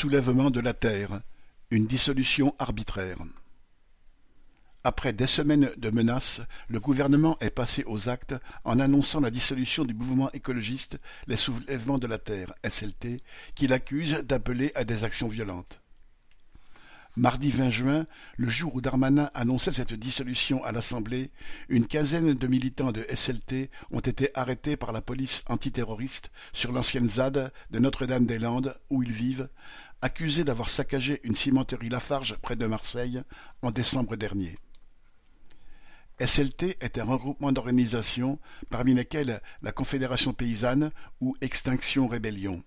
soulèvement de la terre, une dissolution arbitraire. Après des semaines de menaces, le gouvernement est passé aux actes en annonçant la dissolution du mouvement écologiste Les Soulèvements de la Terre, SLT, qu'il accuse d'appeler à des actions violentes. Mardi 20 juin, le jour où Darmanin annonçait cette dissolution à l'Assemblée, une quinzaine de militants de SLT ont été arrêtés par la police antiterroriste sur l'ancienne ZAD de Notre-Dame-des-Landes où ils vivent, accusés d'avoir saccagé une cimenterie Lafarge près de Marseille en décembre dernier. SLT est un regroupement d'organisations, parmi lesquelles la Confédération paysanne ou Extinction Rébellion.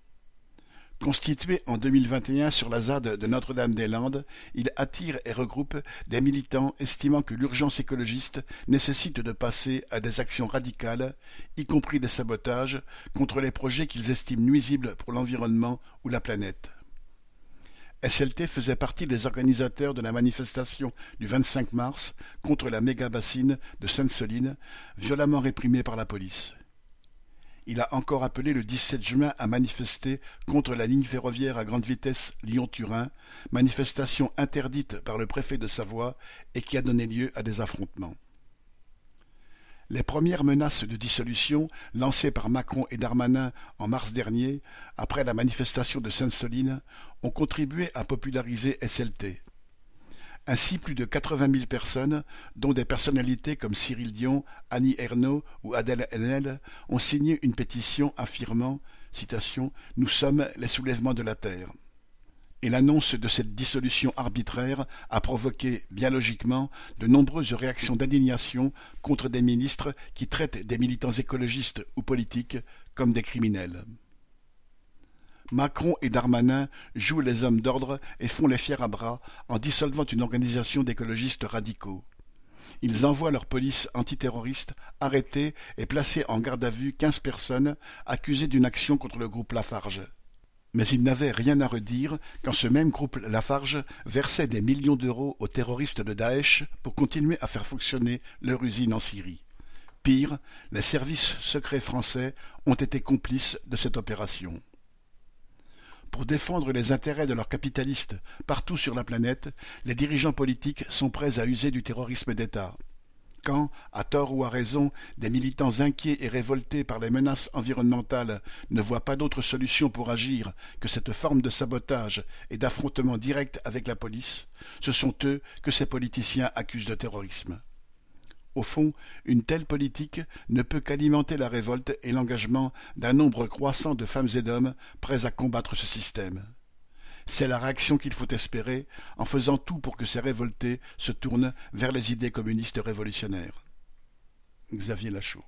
Constitué en 2021 sur la ZAD de Notre-Dame-des-Landes, il attire et regroupe des militants estimant que l'urgence écologiste nécessite de passer à des actions radicales, y compris des sabotages, contre les projets qu'ils estiment nuisibles pour l'environnement ou la planète. SLT faisait partie des organisateurs de la manifestation du 25 mars contre la méga-bassine de Sainte-Soline, violemment réprimée par la police. Il a encore appelé le 17 juin à manifester contre la ligne ferroviaire à grande vitesse Lyon-Turin, manifestation interdite par le préfet de Savoie et qui a donné lieu à des affrontements. Les premières menaces de dissolution lancées par Macron et Darmanin en mars dernier, après la manifestation de Sainte-Soline, ont contribué à populariser SLT. Ainsi, plus de quatre-vingt mille personnes, dont des personnalités comme Cyril Dion, Annie Ernaux ou Adèle Haenel, ont signé une pétition affirmant Nous sommes les soulèvements de la terre et l'annonce de cette dissolution arbitraire a provoqué, bien logiquement, de nombreuses réactions d'indignation contre des ministres qui traitent des militants écologistes ou politiques comme des criminels. Macron et Darmanin jouent les hommes d'ordre et font les fiers à bras en dissolvant une organisation d'écologistes radicaux. Ils envoient leur police antiterroriste arrêter et placer en garde à vue quinze personnes accusées d'une action contre le groupe Lafarge mais ils n'avaient rien à redire quand ce même groupe Lafarge versait des millions d'euros aux terroristes de Daesh pour continuer à faire fonctionner leur usine en Syrie. Pire, les services secrets français ont été complices de cette opération. Pour défendre les intérêts de leurs capitalistes partout sur la planète, les dirigeants politiques sont prêts à user du terrorisme d'État. Quand, à tort ou à raison, des militants inquiets et révoltés par les menaces environnementales ne voient pas d'autre solution pour agir que cette forme de sabotage et d'affrontement direct avec la police, ce sont eux que ces politiciens accusent de terrorisme. Au fond, une telle politique ne peut qu'alimenter la révolte et l'engagement d'un nombre croissant de femmes et d'hommes prêts à combattre ce système. C'est la réaction qu'il faut espérer en faisant tout pour que ces révoltés se tournent vers les idées communistes révolutionnaires. Xavier Lachaud